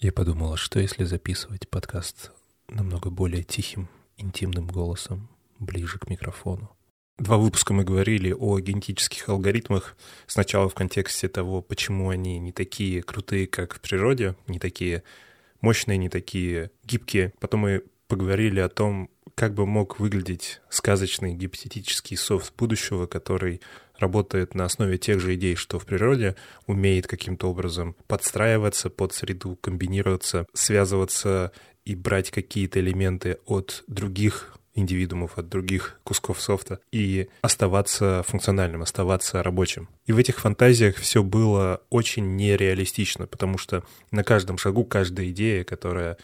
Я подумала, что если записывать подкаст намного более тихим, интимным голосом, ближе к микрофону. Два выпуска мы говорили о генетических алгоритмах. Сначала в контексте того, почему они не такие крутые, как в природе, не такие мощные, не такие гибкие. Потом мы поговорили о том, как бы мог выглядеть сказочный гипотетический софт будущего, который работает на основе тех же идей, что в природе, умеет каким-то образом подстраиваться под среду, комбинироваться, связываться и брать какие-то элементы от других индивидуумов, от других кусков софта и оставаться функциональным, оставаться рабочим. И в этих фантазиях все было очень нереалистично, потому что на каждом шагу каждая идея, которая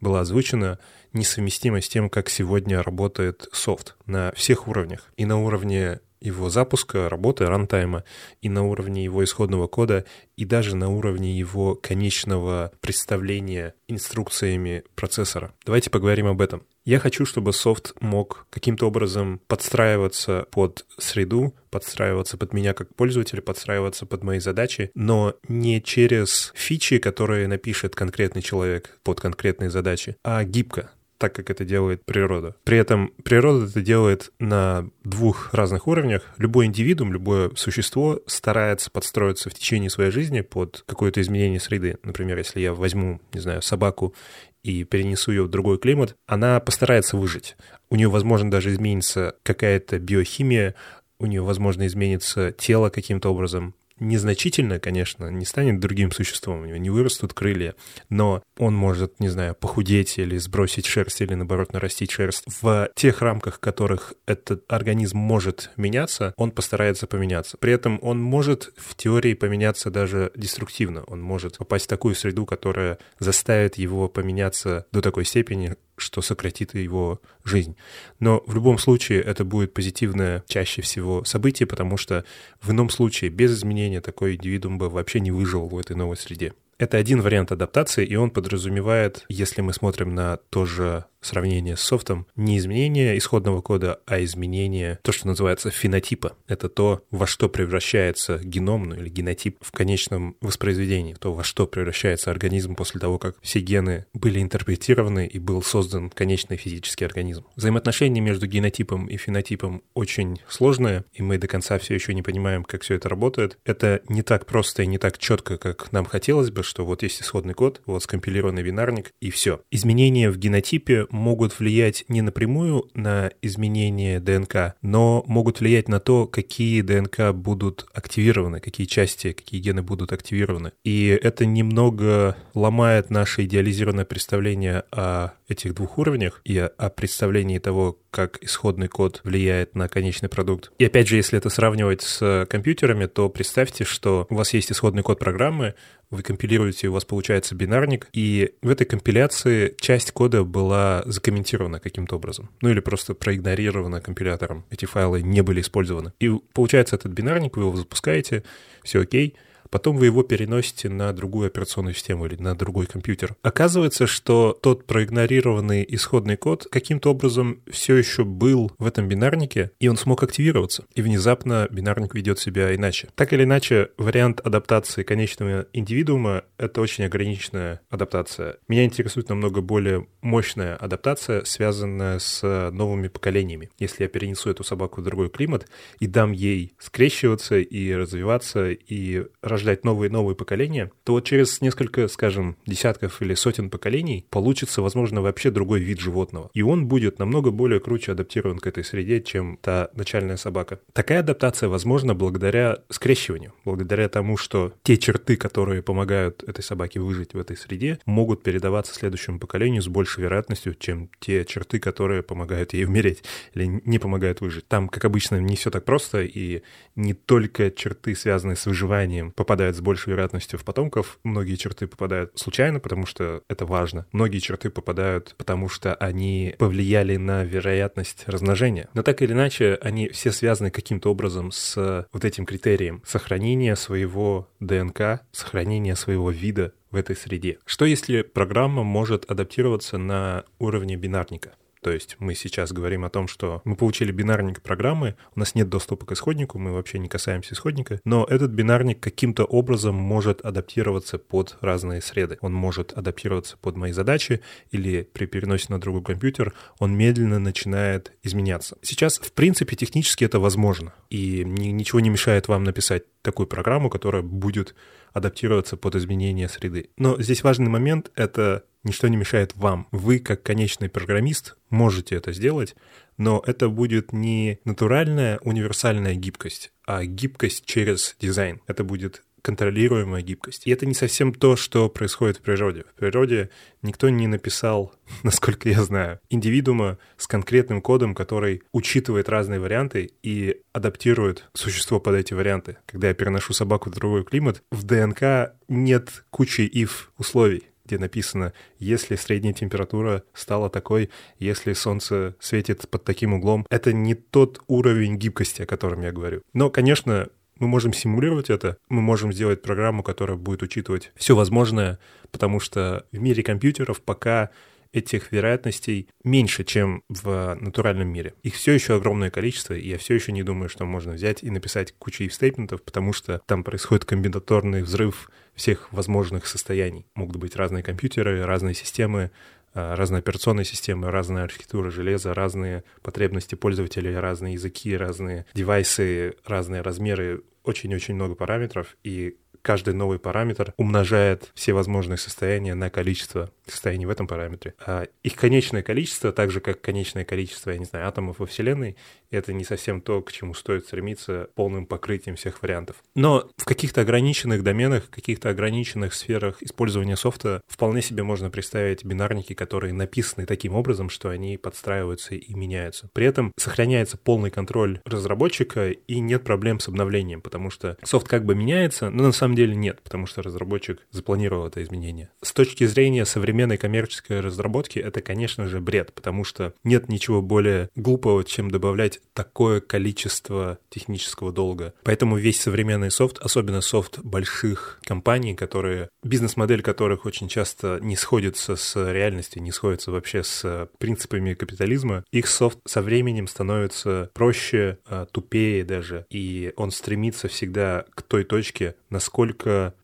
была озвучена, несовместима с тем, как сегодня работает софт на всех уровнях. И на уровне его запуска, работы, рантайма, и на уровне его исходного кода, и даже на уровне его конечного представления инструкциями процессора. Давайте поговорим об этом. Я хочу, чтобы софт мог каким-то образом подстраиваться под среду, подстраиваться под меня как пользователя, подстраиваться под мои задачи, но не через фичи, которые напишет конкретный человек под конкретные задачи, а гибко так, как это делает природа. При этом природа это делает на двух разных уровнях. Любой индивидуум, любое существо старается подстроиться в течение своей жизни под какое-то изменение среды. Например, если я возьму, не знаю, собаку и перенесу ее в другой климат, она постарается выжить. У нее, возможно, даже изменится какая-то биохимия, у нее, возможно, изменится тело каким-то образом, незначительно, конечно, не станет другим существом, у него не вырастут крылья, но он может, не знаю, похудеть или сбросить шерсть, или наоборот нарастить шерсть. В тех рамках, в которых этот организм может меняться, он постарается поменяться. При этом он может в теории поменяться даже деструктивно. Он может попасть в такую среду, которая заставит его поменяться до такой степени, что сократит его жизнь. Но в любом случае это будет позитивное чаще всего событие, потому что в ином случае без изменения такой индивидуум бы вообще не выжил в этой новой среде. Это один вариант адаптации, и он подразумевает, если мы смотрим на то же сравнение с софтом, не изменение исходного кода, а изменение, то, что называется фенотипа. Это то, во что превращается геном, ну или генотип в конечном воспроизведении, то, во что превращается организм после того, как все гены были интерпретированы и был создан конечный физический организм. Взаимоотношения между генотипом и фенотипом очень сложные, и мы до конца все еще не понимаем, как все это работает. Это не так просто и не так четко, как нам хотелось бы, что вот есть исходный код, вот скомпилированный бинарник, и все. Изменения в генотипе могут влиять не напрямую на изменение ДНК, но могут влиять на то, какие ДНК будут активированы, какие части, какие гены будут активированы. И это немного ломает наше идеализированное представление о этих двух уровнях и о представлении того, как исходный код влияет на конечный продукт. И опять же, если это сравнивать с компьютерами, то представьте, что у вас есть исходный код программы, вы компилируете, у вас получается бинарник, и в этой компиляции часть кода была закомментирована каким-то образом. Ну или просто проигнорирована компилятором. Эти файлы не были использованы. И получается этот бинарник, вы его запускаете, все окей, Потом вы его переносите на другую операционную систему или на другой компьютер. Оказывается, что тот проигнорированный исходный код каким-то образом все еще был в этом бинарнике, и он смог активироваться. И внезапно бинарник ведет себя иначе. Так или иначе, вариант адаптации конечного индивидуума — это очень ограниченная адаптация. Меня интересует намного более мощная адаптация, связанная с новыми поколениями. Если я перенесу эту собаку в другой климат и дам ей скрещиваться и развиваться и рождаться рождать новые и новые поколения, то вот через несколько, скажем, десятков или сотен поколений получится, возможно, вообще другой вид животного. И он будет намного более круче адаптирован к этой среде, чем та начальная собака. Такая адаптация возможна благодаря скрещиванию, благодаря тому, что те черты, которые помогают этой собаке выжить в этой среде, могут передаваться следующему поколению с большей вероятностью, чем те черты, которые помогают ей умереть или не помогают выжить. Там, как обычно, не все так просто, и не только черты, связанные с выживанием, попадают с большей вероятностью в потомков. Многие черты попадают случайно, потому что это важно. Многие черты попадают, потому что они повлияли на вероятность размножения. Но так или иначе, они все связаны каким-то образом с вот этим критерием сохранения своего ДНК, сохранения своего вида в этой среде. Что если программа может адаптироваться на уровне бинарника? То есть мы сейчас говорим о том, что мы получили бинарник программы, у нас нет доступа к исходнику, мы вообще не касаемся исходника, но этот бинарник каким-то образом может адаптироваться под разные среды. Он может адаптироваться под мои задачи или при переносе на другой компьютер он медленно начинает изменяться. Сейчас, в принципе, технически это возможно, и ничего не мешает вам написать такую программу, которая будет адаптироваться под изменения среды. Но здесь важный момент — это ничто не мешает вам. Вы, как конечный программист, можете это сделать, но это будет не натуральная универсальная гибкость, а гибкость через дизайн. Это будет контролируемая гибкость. И это не совсем то, что происходит в природе. В природе никто не написал, насколько я знаю, индивидуума с конкретным кодом, который учитывает разные варианты и адаптирует существо под эти варианты. Когда я переношу собаку в другой климат, в ДНК нет кучи if условий где написано, если средняя температура стала такой, если солнце светит под таким углом. Это не тот уровень гибкости, о котором я говорю. Но, конечно, мы можем симулировать это, мы можем сделать программу, которая будет учитывать все возможное, потому что в мире компьютеров пока этих вероятностей меньше, чем в натуральном мире. Их все еще огромное количество, и я все еще не думаю, что можно взять и написать кучу if-стейтментов, потому что там происходит комбинаторный взрыв всех возможных состояний. Могут быть разные компьютеры, разные системы, а, разные операционные системы, разная архитектура железа, разные потребности пользователей, разные языки, разные девайсы, разные размеры, очень-очень много параметров, и каждый новый параметр умножает все возможные состояния на количество состояний в этом параметре. А их конечное количество, так же как конечное количество, я не знаю, атомов во Вселенной, это не совсем то, к чему стоит стремиться полным покрытием всех вариантов. Но в каких-то ограниченных доменах, в каких-то ограниченных сферах использования софта вполне себе можно представить бинарники, которые написаны таким образом, что они подстраиваются и меняются. При этом сохраняется полный контроль разработчика и нет проблем с обновлением, потому что софт как бы меняется, но на самом деле нет, потому что разработчик запланировал это изменение. С точки зрения современной коммерческой разработки это, конечно же, бред, потому что нет ничего более глупого, чем добавлять такое количество технического долга. Поэтому весь современный софт, особенно софт больших компаний, которые, бизнес-модель которых очень часто не сходится с реальностью, не сходится вообще с принципами капитализма, их софт со временем становится проще, а, тупее даже, и он стремится всегда к той точке, насколько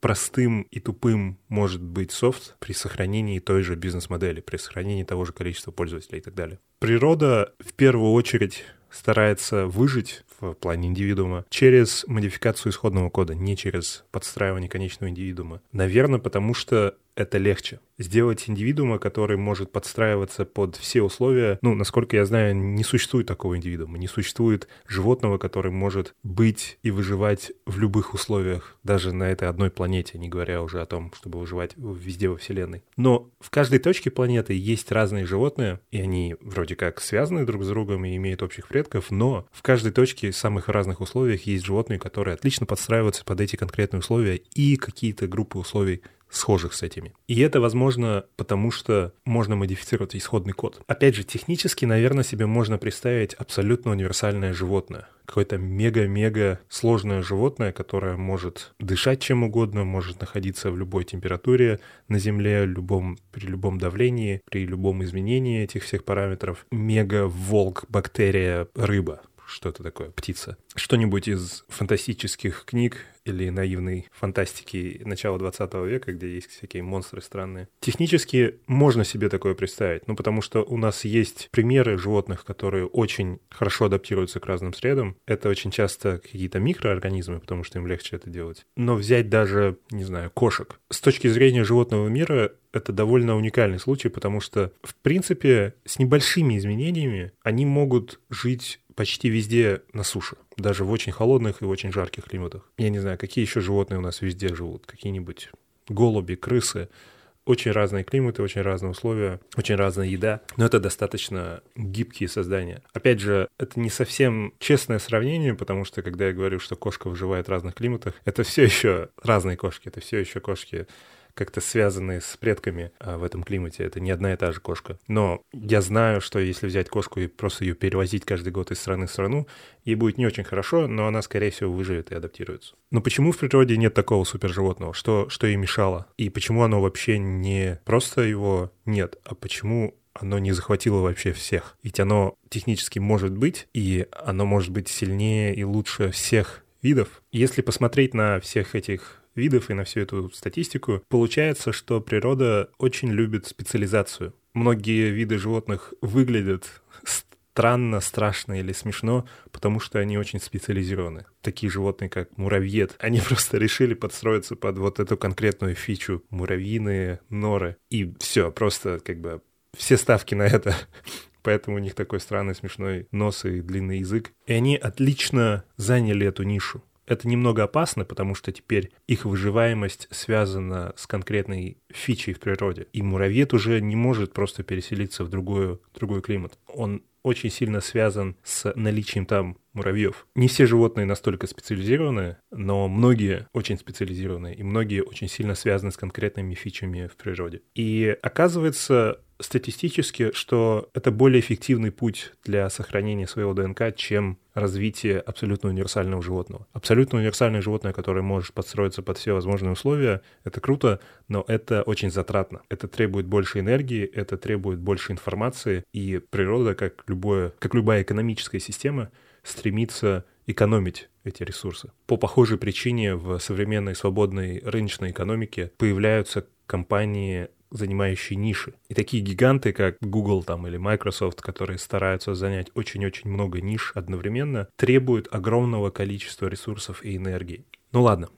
простым и тупым может быть софт при сохранении той же бизнес-модели, при сохранении того же количества пользователей и так далее. Природа в первую очередь старается выжить в плане индивидуума через модификацию исходного кода, не через подстраивание конечного индивидуума. Наверное, потому что это легче. Сделать индивидуума, который может подстраиваться под все условия, ну, насколько я знаю, не существует такого индивидуума, не существует животного, который может быть и выживать в любых условиях, даже на этой одной планете, не говоря уже о том, чтобы выживать везде во Вселенной. Но в каждой точке планеты есть разные животные, и они вроде как связаны друг с другом и имеют общих предков, но в каждой точке самых разных условиях есть животные, которые отлично подстраиваются под эти конкретные условия и какие-то группы условий схожих с этими. И это возможно потому, что можно модифицировать исходный код. Опять же, технически, наверное, себе можно представить абсолютно универсальное животное. Какое-то мега-мега сложное животное, которое может дышать чем угодно, может находиться в любой температуре на Земле, любом, при любом давлении, при любом изменении этих всех параметров. Мега-волк, бактерия, рыба что-то такое, птица. Что-нибудь из фантастических книг или наивной фантастики начала 20 века, где есть всякие монстры странные. Технически можно себе такое представить, ну потому что у нас есть примеры животных, которые очень хорошо адаптируются к разным средам. Это очень часто какие-то микроорганизмы, потому что им легче это делать. Но взять даже, не знаю, кошек. С точки зрения животного мира это довольно уникальный случай, потому что, в принципе, с небольшими изменениями они могут жить почти везде на суше, даже в очень холодных и очень жарких климатах. Я не знаю, какие еще животные у нас везде живут, какие-нибудь голуби, крысы. Очень разные климаты, очень разные условия, очень разная еда, но это достаточно гибкие создания. Опять же, это не совсем честное сравнение, потому что когда я говорю, что кошка выживает в разных климатах, это все еще разные кошки, это все еще кошки как-то связанные с предками а, в этом климате. Это не одна и та же кошка. Но я знаю, что если взять кошку и просто ее перевозить каждый год из страны в страну, ей будет не очень хорошо, но она, скорее всего, выживет и адаптируется. Но почему в природе нет такого суперживотного? Что, что ей мешало? И почему оно вообще не просто его нет, а почему оно не захватило вообще всех. Ведь оно технически может быть, и оно может быть сильнее и лучше всех видов. Если посмотреть на всех этих видов и на всю эту статистику, получается, что природа очень любит специализацию. Многие виды животных выглядят странно, страшно или смешно, потому что они очень специализированы. Такие животные, как муравьед, они просто решили подстроиться под вот эту конкретную фичу. Муравьиные норы. И все, просто как бы все ставки на это. Поэтому у них такой странный смешной нос и длинный язык. И они отлично заняли эту нишу. Это немного опасно, потому что теперь их выживаемость связана с конкретной фичей в природе. И муравьед уже не может просто переселиться в другой, другой климат. Он очень сильно связан с наличием там муравьев. Не все животные настолько специализированы, но многие очень специализированы, и многие очень сильно связаны с конкретными фичами в природе. И оказывается, статистически, что это более эффективный путь для сохранения своего ДНК, чем развитие абсолютно универсального животного. Абсолютно универсальное животное, которое может подстроиться под все возможные условия, это круто, но это очень затратно. Это требует больше энергии, это требует больше информации, и природа, как, любое, как любая экономическая система, стремится экономить эти ресурсы. По похожей причине в современной свободной рыночной экономике появляются компании занимающие ниши. И такие гиганты, как Google там, или Microsoft, которые стараются занять очень-очень много ниш одновременно, требуют огромного количества ресурсов и энергии. Ну ладно,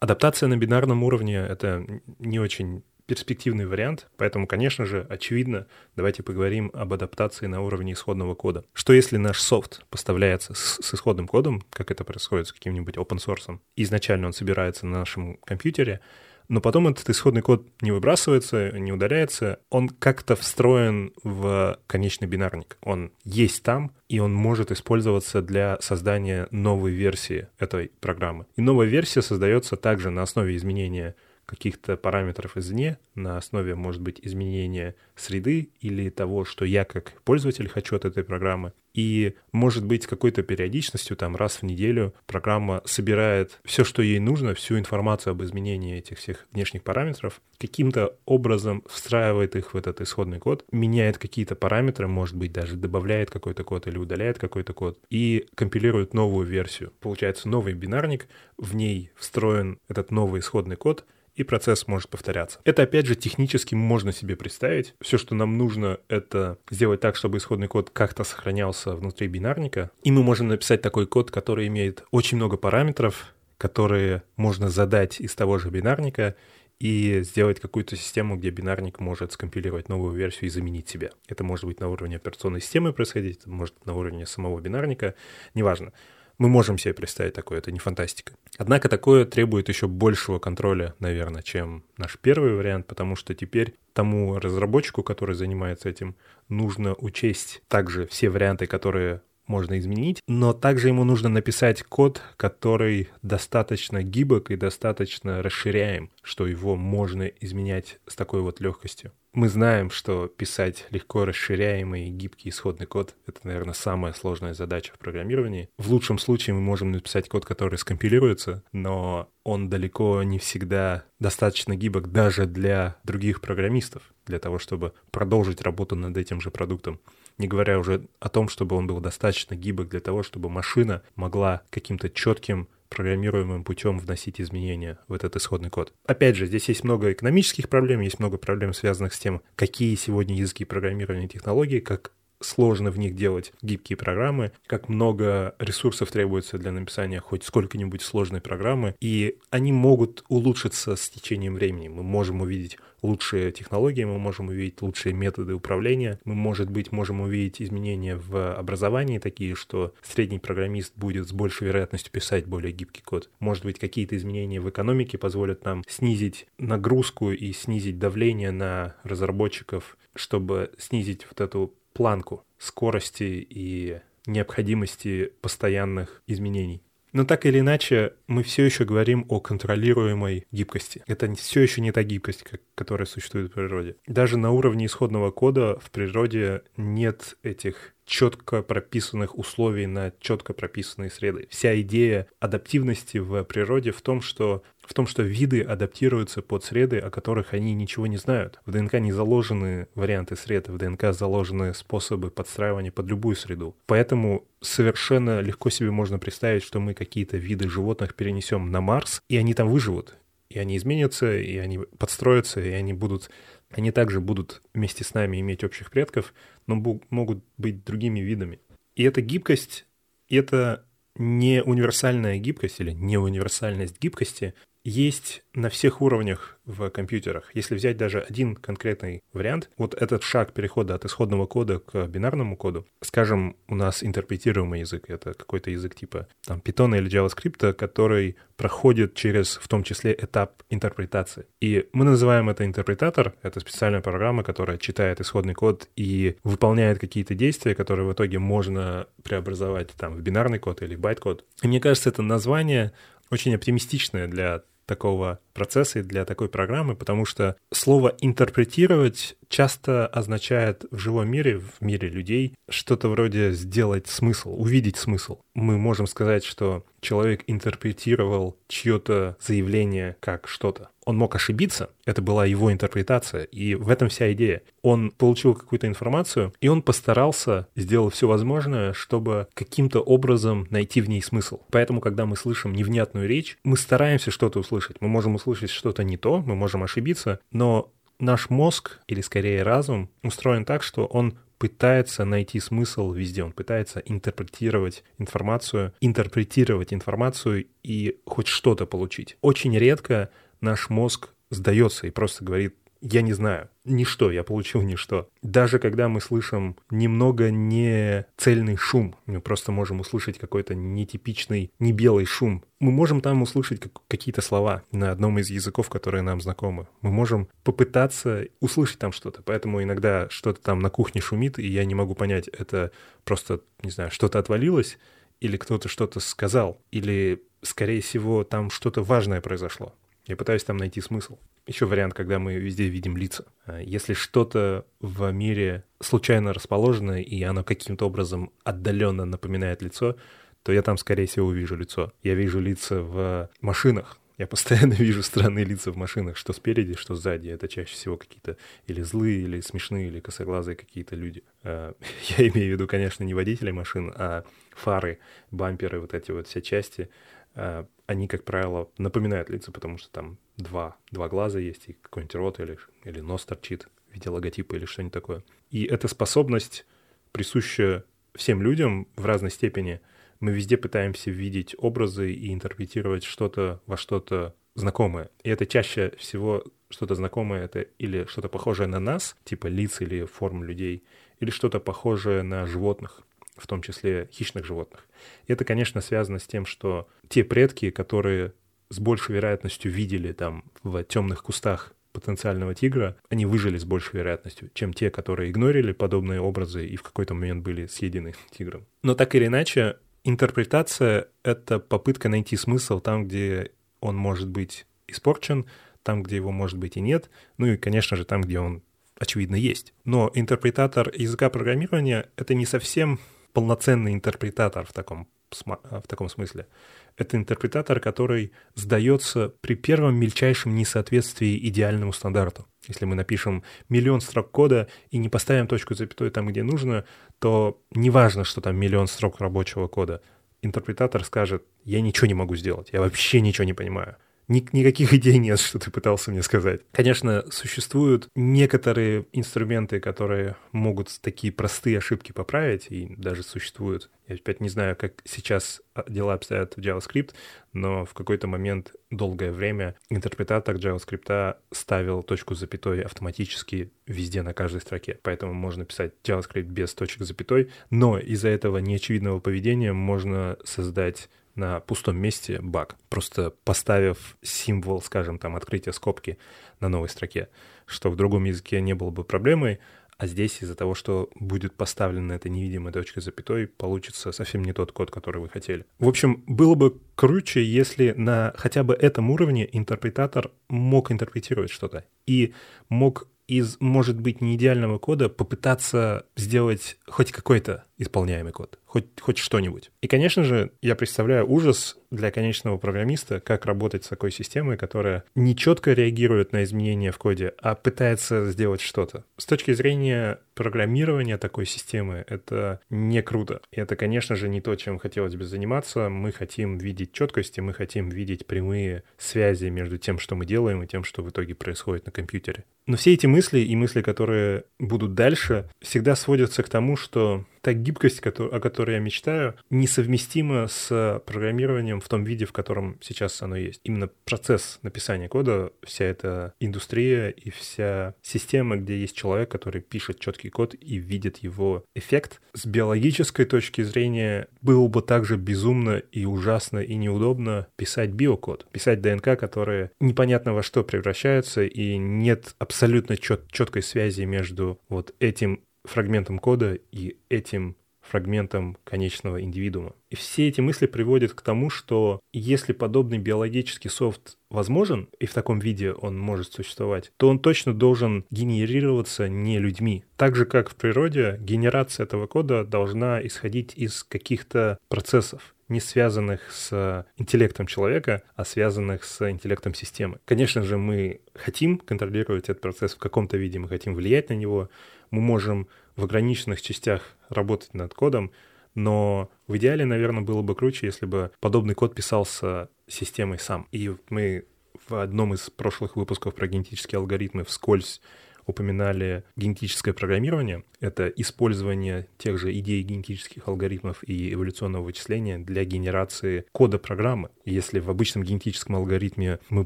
адаптация на бинарном уровне — это не очень перспективный вариант, поэтому, конечно же, очевидно, давайте поговорим об адаптации на уровне исходного кода. Что если наш софт поставляется с, с исходным кодом, как это происходит с каким-нибудь open source, изначально он собирается на нашем компьютере, но потом этот исходный код не выбрасывается, не удаляется, он как-то встроен в конечный бинарник. Он есть там, и он может использоваться для создания новой версии этой программы. И новая версия создается также на основе изменения каких-то параметров извне на основе, может быть, изменения среды или того, что я как пользователь хочу от этой программы. И, может быть, с какой-то периодичностью, там, раз в неделю программа собирает все, что ей нужно, всю информацию об изменении этих всех внешних параметров, каким-то образом встраивает их в этот исходный код, меняет какие-то параметры, может быть, даже добавляет какой-то код или удаляет какой-то код, и компилирует новую версию. Получается новый бинарник, в ней встроен этот новый исходный код — и процесс может повторяться. Это, опять же, технически можно себе представить. Все, что нам нужно, это сделать так, чтобы исходный код как-то сохранялся внутри бинарника. И мы можем написать такой код, который имеет очень много параметров, которые можно задать из того же бинарника и сделать какую-то систему, где бинарник может скомпилировать новую версию и заменить себя. Это может быть на уровне операционной системы происходить, это может на уровне самого бинарника, неважно. Мы можем себе представить такое, это не фантастика. Однако такое требует еще большего контроля, наверное, чем наш первый вариант, потому что теперь тому разработчику, который занимается этим, нужно учесть также все варианты, которые можно изменить, но также ему нужно написать код, который достаточно гибок и достаточно расширяем, что его можно изменять с такой вот легкостью. Мы знаем, что писать легко расширяемый гибкий исходный код — это, наверное, самая сложная задача в программировании. В лучшем случае мы можем написать код, который скомпилируется, но он далеко не всегда достаточно гибок даже для других программистов, для того, чтобы продолжить работу над этим же продуктом не говоря уже о том, чтобы он был достаточно гибок для того, чтобы машина могла каким-то четким программируемым путем вносить изменения в этот исходный код. Опять же, здесь есть много экономических проблем, есть много проблем, связанных с тем, какие сегодня языки программирования технологий, как сложно в них делать гибкие программы, как много ресурсов требуется для написания хоть сколько-нибудь сложной программы, и они могут улучшиться с течением времени. Мы можем увидеть лучшие технологии, мы можем увидеть лучшие методы управления, мы, может быть, можем увидеть изменения в образовании такие, что средний программист будет с большей вероятностью писать более гибкий код. Может быть, какие-то изменения в экономике позволят нам снизить нагрузку и снизить давление на разработчиков, чтобы снизить вот эту планку скорости и необходимости постоянных изменений. Но так или иначе, мы все еще говорим о контролируемой гибкости. Это все еще не та гибкость, которая существует в природе. Даже на уровне исходного кода в природе нет этих четко прописанных условий на четко прописанные среды. Вся идея адаптивности в природе в том, что в том, что виды адаптируются под среды, о которых они ничего не знают. В ДНК не заложены варианты сред, в ДНК заложены способы подстраивания под любую среду. Поэтому совершенно легко себе можно представить, что мы какие-то виды животных перенесем на Марс, и они там выживут. И они изменятся, и они подстроятся, и они будут они также будут вместе с нами иметь общих предков, но могут быть другими видами. И эта гибкость, это не универсальная гибкость или не универсальность гибкости есть на всех уровнях в компьютерах. Если взять даже один конкретный вариант, вот этот шаг перехода от исходного кода к бинарному коду, скажем, у нас интерпретируемый язык, это какой-то язык типа там Python или JavaScript, который проходит через в том числе этап интерпретации. И мы называем это интерпретатор, это специальная программа, которая читает исходный код и выполняет какие-то действия, которые в итоге можно преобразовать там в бинарный код или байт-код. И мне кажется, это название очень оптимистичное для такого процесса и для такой программы, потому что слово «интерпретировать» часто означает в живом мире, в мире людей, что-то вроде сделать смысл, увидеть смысл. Мы можем сказать, что человек интерпретировал чье-то заявление как что-то. Он мог ошибиться, это была его интерпретация, и в этом вся идея. Он получил какую-то информацию, и он постарался, сделал все возможное, чтобы каким-то образом найти в ней смысл. Поэтому, когда мы слышим невнятную речь, мы стараемся что-то услышать. Мы можем услышать что-то не то, мы можем ошибиться, но наш мозг, или скорее разум, устроен так, что он пытается найти смысл везде, он пытается интерпретировать информацию, интерпретировать информацию и хоть что-то получить. Очень редко наш мозг сдается и просто говорит, я не знаю, ничто, я получил ничто. Даже когда мы слышим немного не цельный шум, мы просто можем услышать какой-то нетипичный, не белый шум, мы можем там услышать какие-то слова на одном из языков, которые нам знакомы. Мы можем попытаться услышать там что-то. Поэтому иногда что-то там на кухне шумит, и я не могу понять, это просто, не знаю, что-то отвалилось, или кто-то что-то сказал, или, скорее всего, там что-то важное произошло. Я пытаюсь там найти смысл. Еще вариант, когда мы везде видим лица. А если что-то в мире случайно расположено, и оно каким-то образом отдаленно напоминает лицо, то я там, скорее всего, увижу лицо. Я вижу лица в машинах, я постоянно вижу странные лица в машинах, что спереди, что сзади. Это чаще всего какие-то или злые, или смешные, или косоглазые какие-то люди. А, я имею в виду, конечно, не водители машин, а фары, бамперы, вот эти вот все части. А, они, как правило, напоминают лица, потому что там два, два глаза есть, и какой-нибудь рот или, или нос торчит в виде логотипа или что-нибудь такое. И эта способность присуща всем людям в разной степени. Мы везде пытаемся видеть образы и интерпретировать что-то во что-то знакомое. И это чаще всего что-то знакомое, это или что-то похожее на нас, типа лиц или форм людей, или что-то похожее на животных в том числе хищных животных. Это, конечно, связано с тем, что те предки, которые с большей вероятностью видели там в темных кустах потенциального тигра, они выжили с большей вероятностью, чем те, которые игнорили подобные образы и в какой-то момент были съедены тигром. Но так или иначе, интерпретация — это попытка найти смысл там, где он может быть испорчен, там, где его может быть и нет, ну и, конечно же, там, где он, очевидно, есть. Но интерпретатор языка программирования — это не совсем полноценный интерпретатор в таком, в таком смысле. Это интерпретатор, который сдается при первом мельчайшем несоответствии идеальному стандарту. Если мы напишем миллион строк кода и не поставим точку запятой там, где нужно, то неважно, что там миллион строк рабочего кода. Интерпретатор скажет, я ничего не могу сделать, я вообще ничего не понимаю. Ни, никаких идей нет, что ты пытался мне сказать. Конечно, существуют некоторые инструменты, которые могут такие простые ошибки поправить, и даже существуют. Я опять не знаю, как сейчас дела обстоят в JavaScript, но в какой-то момент долгое время интерпретатор JavaScript ставил точку с запятой автоматически везде на каждой строке. Поэтому можно писать JavaScript без точек с запятой, но из-за этого неочевидного поведения можно создать на пустом месте баг, просто поставив символ, скажем, там, открытия скобки на новой строке, что в другом языке не было бы проблемой, а здесь из-за того, что будет поставлена эта невидимая точка запятой, получится совсем не тот код, который вы хотели. В общем, было бы круче, если на хотя бы этом уровне интерпретатор мог интерпретировать что-то и мог из, может быть, не идеального кода попытаться сделать хоть какой-то исполняемый код, хоть, хоть что-нибудь. И, конечно же, я представляю ужас для конечного программиста, как работать с такой системой, которая не четко реагирует на изменения в коде, а пытается сделать что-то. С точки зрения программирования такой системы это не круто. И это, конечно же, не то, чем хотелось бы заниматься. Мы хотим видеть четкости, мы хотим видеть прямые связи между тем, что мы делаем, и тем, что в итоге происходит на компьютере. Но все эти мысли и мысли, которые будут дальше, всегда сводятся к тому, что та гибкость, о которой я мечтаю, несовместима с программированием в том виде, в котором сейчас оно есть. Именно процесс написания кода, вся эта индустрия и вся система, где есть человек, который пишет четкий код и видит его эффект, с биологической точки зрения было бы также безумно и ужасно и неудобно писать биокод, писать ДНК, которые непонятно во что превращаются, и нет абсолютно чет четкой связи между вот этим фрагментом кода и этим фрагментом конечного индивидуума. И все эти мысли приводят к тому, что если подобный биологический софт возможен, и в таком виде он может существовать, то он точно должен генерироваться не людьми. Так же, как в природе, генерация этого кода должна исходить из каких-то процессов не связанных с интеллектом человека, а связанных с интеллектом системы. Конечно же, мы хотим контролировать этот процесс в каком-то виде, мы хотим влиять на него, мы можем в ограниченных частях работать над кодом, но в идеале, наверное, было бы круче, если бы подобный код писался системой сам. И мы в одном из прошлых выпусков про генетические алгоритмы вскользь упоминали генетическое программирование. Это использование тех же идей генетических алгоритмов и эволюционного вычисления для генерации кода программы. Если в обычном генетическом алгоритме мы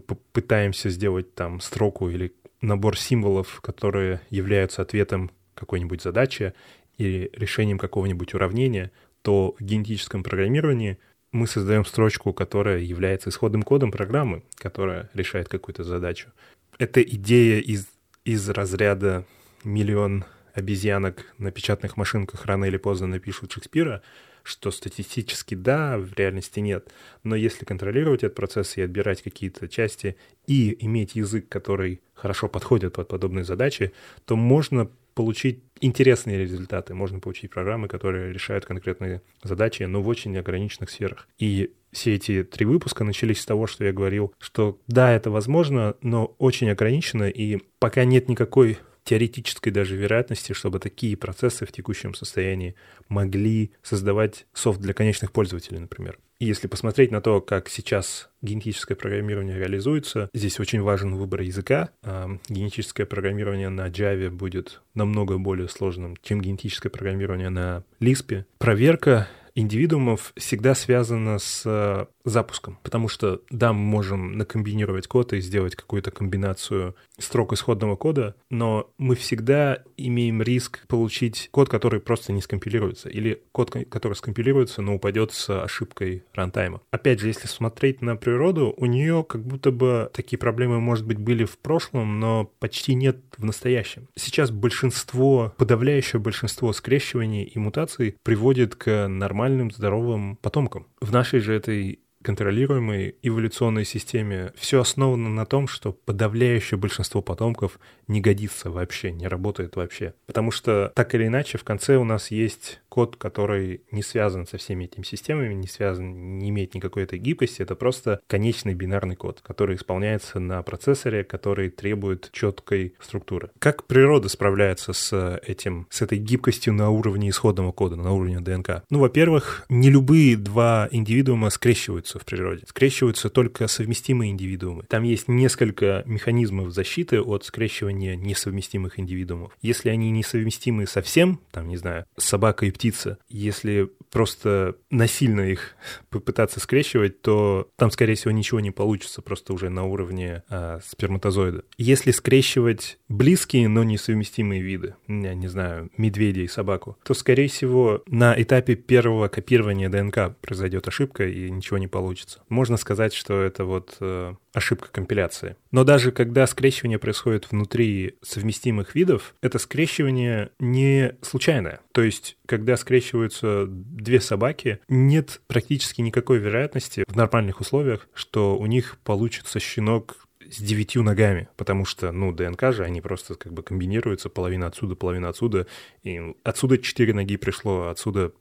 пытаемся сделать там строку или набор символов, которые являются ответом какой-нибудь задачи или решением какого-нибудь уравнения, то в генетическом программировании мы создаем строчку, которая является исходным кодом программы, которая решает какую-то задачу. Это идея из, из разряда миллион обезьянок на печатных машинках рано или поздно напишут Шекспира, что статистически да, в реальности нет. Но если контролировать этот процесс и отбирать какие-то части и иметь язык, который хорошо подходит под подобные задачи, то можно получить интересные результаты, можно получить программы, которые решают конкретные задачи, но в очень ограниченных сферах. И все эти три выпуска начались с того, что я говорил, что да, это возможно, но очень ограничено, и пока нет никакой теоретической даже вероятности, чтобы такие процессы в текущем состоянии могли создавать софт для конечных пользователей, например. И если посмотреть на то, как сейчас генетическое программирование реализуется, здесь очень важен выбор языка. А, генетическое программирование на Java будет намного более сложным, чем генетическое программирование на Lisp. Проверка индивидуумов всегда связана с запуском, потому что, да, мы можем накомбинировать код и сделать какую-то комбинацию строк исходного кода, но мы всегда имеем риск получить код, который просто не скомпилируется, или код, который скомпилируется, но упадет с ошибкой рантайма. Опять же, если смотреть на природу, у нее как будто бы такие проблемы, может быть, были в прошлом, но почти нет в настоящем. Сейчас большинство, подавляющее большинство скрещиваний и мутаций приводит к нормальным, здоровым потомкам. В нашей же этой контролируемой эволюционной системе все основано на том, что подавляющее большинство потомков не годится вообще, не работает вообще. Потому что так или иначе в конце у нас есть код, который не связан со всеми этими системами, не связан, не имеет никакой этой гибкости, это просто конечный бинарный код, который исполняется на процессоре, который требует четкой структуры. Как природа справляется с этим, с этой гибкостью на уровне исходного кода, на уровне ДНК? Ну, во-первых, не любые два индивидуума скрещиваются в природе. Скрещиваются только совместимые индивидуумы. Там есть несколько механизмов защиты от скрещивания несовместимых индивидуумов. Если они несовместимы совсем, там, не знаю, собака и птица, если просто насильно их попытаться скрещивать, то там, скорее всего, ничего не получится, просто уже на уровне а, сперматозоида. Если скрещивать близкие, но несовместимые виды, я не знаю, медведя и собаку, то, скорее всего, на этапе первого копирования ДНК произойдет ошибка и ничего не получится. Можно сказать, что это вот э, ошибка компиляции. Но даже когда скрещивание происходит внутри совместимых видов, это скрещивание не случайное. То есть, когда скрещиваются две собаки, нет практически никакой вероятности в нормальных условиях, что у них получится щенок с девятью ногами, потому что, ну, ДНК же, они просто как бы комбинируются, половина отсюда, половина отсюда, и отсюда четыре ноги пришло, отсюда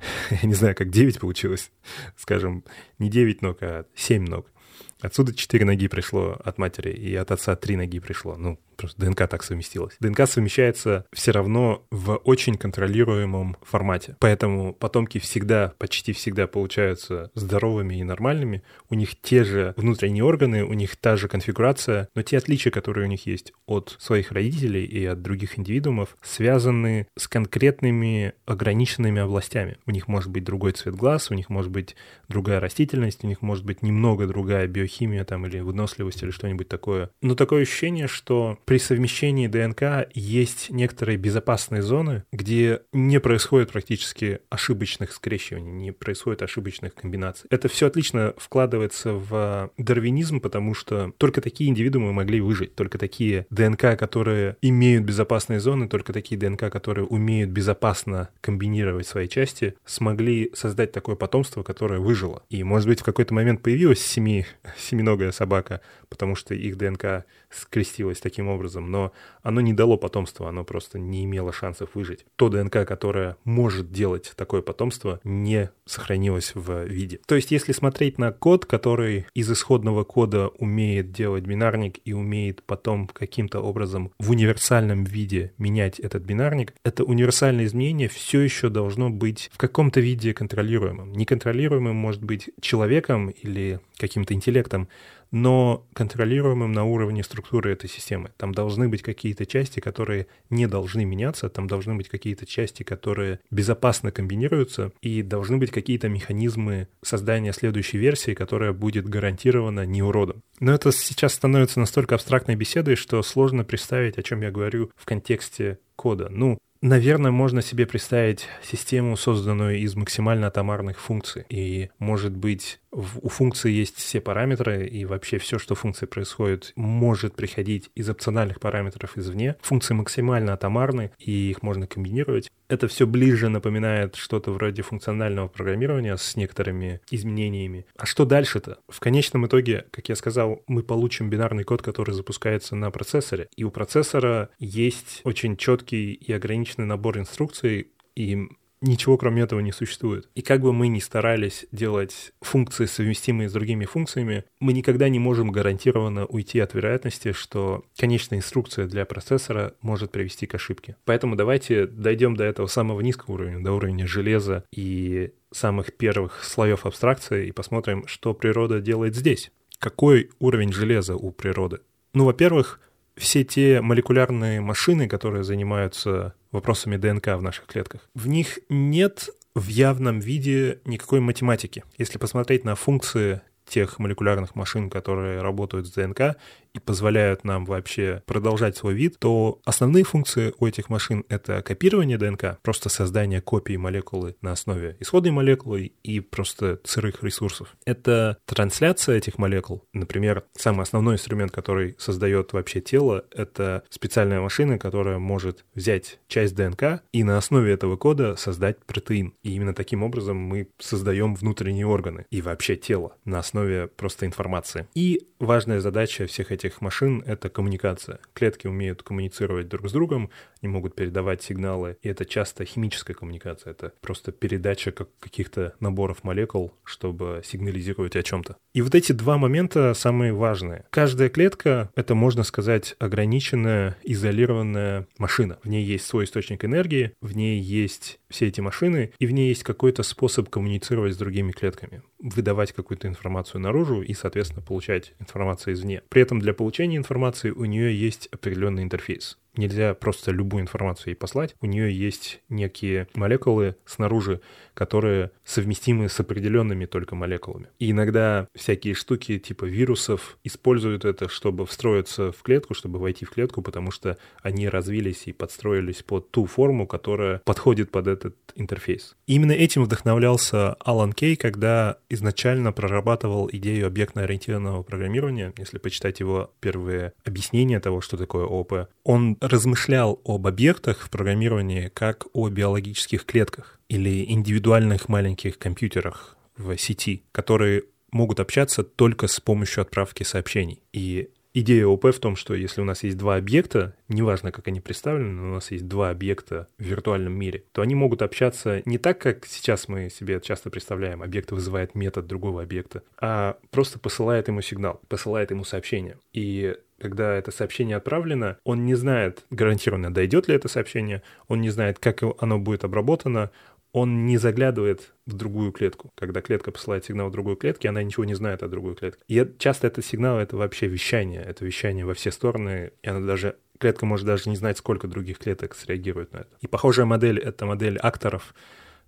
я не знаю, как 9 получилось, скажем, не 9 ног, а 7 ног. Отсюда 4 ноги пришло от матери, и от отца 3 ноги пришло. Ну, Просто ДНК так совместилась. ДНК совмещается все равно в очень контролируемом формате. Поэтому потомки всегда, почти всегда получаются здоровыми и нормальными. У них те же внутренние органы, у них та же конфигурация, но те отличия, которые у них есть от своих родителей и от других индивидуумов, связаны с конкретными ограниченными областями. У них может быть другой цвет глаз, у них может быть другая растительность, у них может быть немного другая биохимия там или выносливость или что-нибудь такое. Но такое ощущение, что при совмещении ДНК есть некоторые безопасные зоны, где не происходит практически ошибочных скрещиваний, не происходит ошибочных комбинаций. Это все отлично вкладывается в дарвинизм, потому что только такие индивидуумы могли выжить, только такие ДНК, которые имеют безопасные зоны, только такие ДНК, которые умеют безопасно комбинировать свои части, смогли создать такое потомство, которое выжило. И, может быть, в какой-то момент появилась семи, семиногая собака, потому что их ДНК скрестилась таким образом, но оно не дало потомства, оно просто не имело шансов выжить. То ДНК, которое может делать такое потомство, не сохранилось в виде. То есть, если смотреть на код, который из исходного кода умеет делать бинарник и умеет потом каким-то образом в универсальном виде менять этот бинарник, это универсальное изменение все еще должно быть в каком-то виде контролируемым. Неконтролируемым может быть человеком или каким-то интеллектом, проектом, но контролируемым на уровне структуры этой системы. Там должны быть какие-то части, которые не должны меняться, там должны быть какие-то части, которые безопасно комбинируются, и должны быть какие-то механизмы создания следующей версии, которая будет гарантирована неуродом. Но это сейчас становится настолько абстрактной беседой, что сложно представить, о чем я говорю в контексте кода. Ну, Наверное, можно себе представить систему, созданную из максимально атомарных функций. И, может быть, у функции есть все параметры, и вообще все, что в функции происходит, может приходить из опциональных параметров извне. Функции максимально атомарны, и их можно комбинировать. Это все ближе напоминает что-то вроде функционального программирования с некоторыми изменениями. А что дальше-то? В конечном итоге, как я сказал, мы получим бинарный код, который запускается на процессоре. И у процессора есть очень четкий и ограниченный набор инструкций, и ничего кроме этого не существует. И как бы мы ни старались делать функции, совместимые с другими функциями, мы никогда не можем гарантированно уйти от вероятности, что конечная инструкция для процессора может привести к ошибке. Поэтому давайте дойдем до этого самого низкого уровня, до уровня железа и самых первых слоев абстракции и посмотрим, что природа делает здесь. Какой уровень железа у природы? Ну, во-первых, все те молекулярные машины, которые занимаются вопросами ДНК в наших клетках, в них нет в явном виде никакой математики. Если посмотреть на функции тех молекулярных машин, которые работают с ДНК и позволяют нам вообще продолжать свой вид, то основные функции у этих машин — это копирование ДНК, просто создание копий молекулы на основе исходной молекулы и просто сырых ресурсов. Это трансляция этих молекул. Например, самый основной инструмент, который создает вообще тело, это специальная машина, которая может взять часть ДНК и на основе этого кода создать протеин. И именно таким образом мы создаем внутренние органы и вообще тело на основе просто информации. И важная задача всех этих этих машин — это коммуникация. Клетки умеют коммуницировать друг с другом, они могут передавать сигналы, и это часто химическая коммуникация, это просто передача как каких-то наборов молекул, чтобы сигнализировать о чем-то. И вот эти два момента самые важные. Каждая клетка — это, можно сказать, ограниченная, изолированная машина. В ней есть свой источник энергии, в ней есть все эти машины, и в ней есть какой-то способ коммуницировать с другими клетками, выдавать какую-то информацию наружу и, соответственно, получать информацию извне. При этом для получения информации у нее есть определенный интерфейс нельзя просто любую информацию ей послать. У нее есть некие молекулы снаружи, которые совместимы с определенными только молекулами. И иногда всякие штуки типа вирусов используют это, чтобы встроиться в клетку, чтобы войти в клетку, потому что они развились и подстроились под ту форму, которая подходит под этот интерфейс. И именно этим вдохновлялся Алан Кей, когда изначально прорабатывал идею объектно-ориентированного программирования. Если почитать его первые объяснения того, что такое ООП, он размышлял об объектах в программировании как о биологических клетках или индивидуальных маленьких компьютерах в сети, которые могут общаться только с помощью отправки сообщений. И идея ОП в том, что если у нас есть два объекта, неважно, как они представлены, но у нас есть два объекта в виртуальном мире, то они могут общаться не так, как сейчас мы себе часто представляем, объект вызывает метод другого объекта, а просто посылает ему сигнал, посылает ему сообщение. И когда это сообщение отправлено, он не знает гарантированно, дойдет ли это сообщение, он не знает, как оно будет обработано, он не заглядывает в другую клетку. Когда клетка посылает сигнал в другую клетку, она ничего не знает о другой клетке. И часто этот сигнал — это вообще вещание, это вещание во все стороны, и она даже клетка может даже не знать, сколько других клеток среагирует на это. И похожая модель — это модель акторов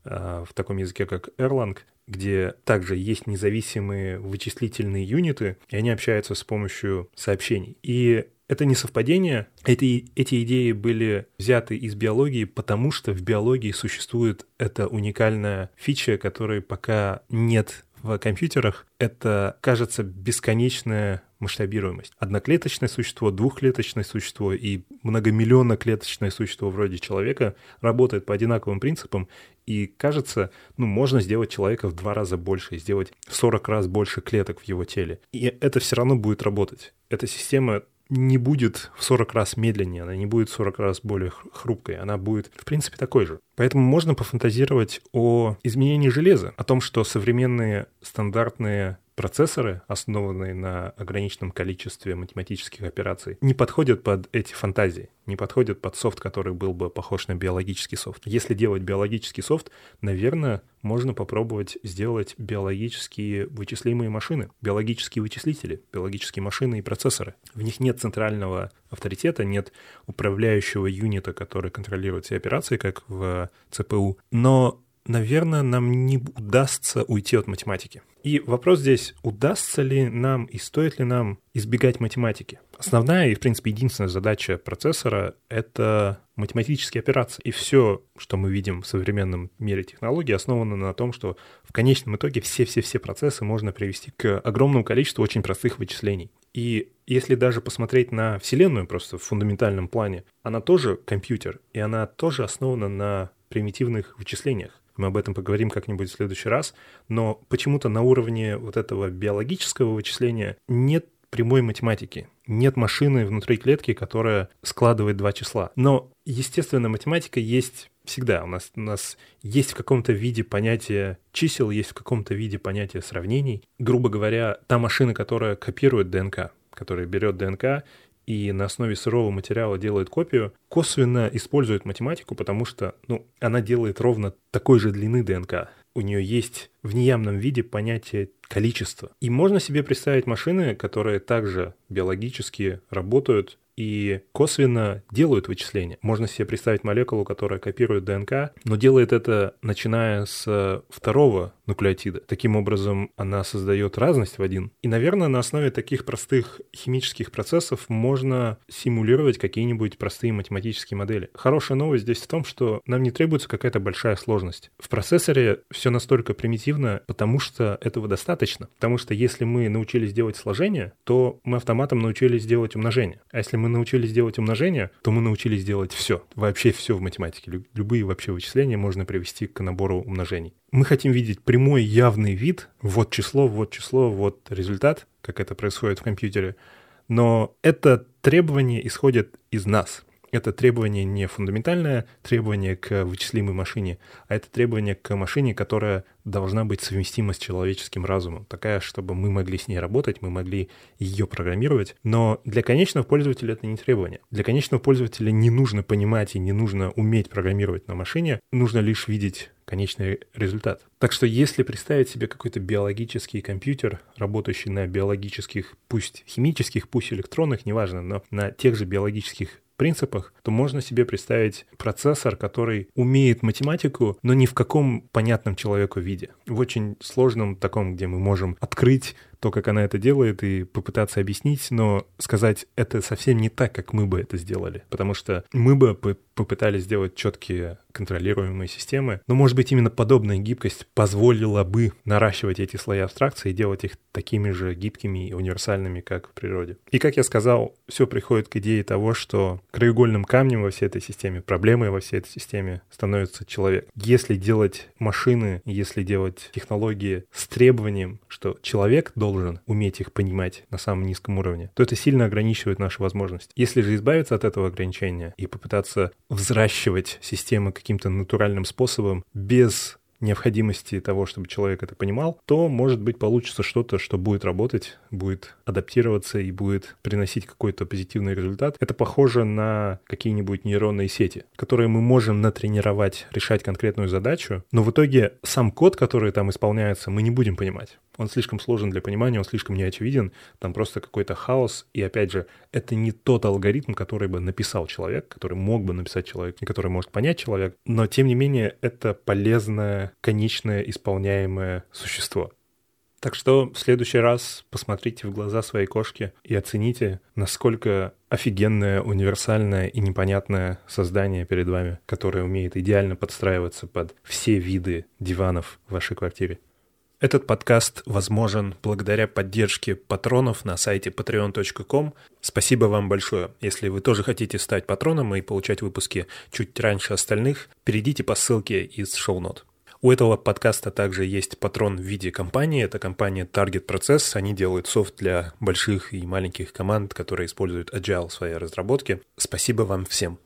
в таком языке, как Erlang, где также есть независимые вычислительные юниты, и они общаются с помощью сообщений. И это не совпадение. Эти, эти идеи были взяты из биологии, потому что в биологии существует эта уникальная фича, которой пока нет в компьютерах. Это, кажется, бесконечная масштабируемость. Одноклеточное существо, двухклеточное существо и многомиллионноклеточное существо вроде человека работает по одинаковым принципам, и кажется, ну, можно сделать человека в два раза больше, сделать в 40 раз больше клеток в его теле. И это все равно будет работать. Эта система не будет в 40 раз медленнее, она не будет в 40 раз более хрупкой, она будет, в принципе, такой же. Поэтому можно пофантазировать о изменении железа, о том, что современные стандартные процессоры, основанные на ограниченном количестве математических операций, не подходят под эти фантазии, не подходят под софт, который был бы похож на биологический софт. Если делать биологический софт, наверное, можно попробовать сделать биологические вычислимые машины, биологические вычислители, биологические машины и процессоры. В них нет центрального авторитета, нет управляющего юнита, который контролирует все операции, как в ЦПУ, но наверное, нам не удастся уйти от математики. И вопрос здесь, удастся ли нам и стоит ли нам избегать математики? Основная и, в принципе, единственная задача процессора — это математические операции. И все, что мы видим в современном мире технологий, основано на том, что в конечном итоге все-все-все процессы можно привести к огромному количеству очень простых вычислений. И если даже посмотреть на Вселенную просто в фундаментальном плане, она тоже компьютер, и она тоже основана на примитивных вычислениях. Мы об этом поговорим как-нибудь в следующий раз. Но почему-то на уровне вот этого биологического вычисления нет прямой математики. Нет машины внутри клетки, которая складывает два числа. Но, естественно, математика есть всегда. У нас, у нас есть в каком-то виде понятие чисел, есть в каком-то виде понятие сравнений. Грубо говоря, та машина, которая копирует ДНК, которая берет ДНК и на основе сырого материала делает копию, косвенно использует математику, потому что ну, она делает ровно такой же длины ДНК. У нее есть в неявном виде понятие количества. И можно себе представить машины, которые также биологически работают и косвенно делают вычисления. Можно себе представить молекулу, которая копирует ДНК, но делает это начиная с второго нуклеотида. Таким образом, она создает разность в один. И, наверное, на основе таких простых химических процессов можно симулировать какие-нибудь простые математические модели. Хорошая новость здесь в том, что нам не требуется какая-то большая сложность. В процессоре все настолько примитивно, потому что этого достаточно. Потому что если мы научились делать сложение, то мы автоматом научились делать умножение. А если мы научились делать умножение, то мы научились делать все, вообще все в математике. Любые вообще вычисления можно привести к набору умножений. Мы хотим видеть прямой явный вид, вот число, вот число, вот результат, как это происходит в компьютере. Но это требование исходит из нас. Это требование не фундаментальное требование к вычислимой машине, а это требование к машине, которая должна быть совместима с человеческим разумом. Такая, чтобы мы могли с ней работать, мы могли ее программировать. Но для конечного пользователя это не требование. Для конечного пользователя не нужно понимать и не нужно уметь программировать на машине, нужно лишь видеть конечный результат. Так что если представить себе какой-то биологический компьютер, работающий на биологических, пусть химических, пусть электронных, неважно, но на тех же биологических принципах, то можно себе представить процессор, который умеет математику, но ни в каком понятном человеку виде. В очень сложном таком, где мы можем открыть то, как она это делает, и попытаться объяснить, но сказать это совсем не так, как мы бы это сделали. Потому что мы бы попытались сделать четкие контролируемые системы. Но, может быть, именно подобная гибкость позволила бы наращивать эти слои абстракции и делать их такими же гибкими и универсальными, как в природе. И, как я сказал, все приходит к идее того, что краеугольным камнем во всей этой системе, проблемой во всей этой системе становится человек. Если делать машины, если делать технологии с требованием, что человек должен должен уметь их понимать на самом низком уровне, то это сильно ограничивает наши возможности. Если же избавиться от этого ограничения и попытаться взращивать системы каким-то натуральным способом без необходимости того, чтобы человек это понимал, то, может быть, получится что-то, что будет работать, будет адаптироваться и будет приносить какой-то позитивный результат. Это похоже на какие-нибудь нейронные сети, которые мы можем натренировать, решать конкретную задачу, но в итоге сам код, который там исполняется, мы не будем понимать. Он слишком сложен для понимания, он слишком неочевиден, там просто какой-то хаос. И опять же, это не тот алгоритм, который бы написал человек, который мог бы написать человек, и который может понять человек. Но тем не менее, это полезное, конечное, исполняемое существо. Так что в следующий раз посмотрите в глаза своей кошки и оцените, насколько офигенное, универсальное и непонятное создание перед вами, которое умеет идеально подстраиваться под все виды диванов в вашей квартире. Этот подкаст возможен благодаря поддержке патронов на сайте patreon.com. Спасибо вам большое. Если вы тоже хотите стать патроном и получать выпуски чуть раньше остальных, перейдите по ссылке из шоу-нот. У этого подкаста также есть патрон в виде компании. Это компания Target Process. Они делают софт для больших и маленьких команд, которые используют Agile в своей разработке. Спасибо вам всем.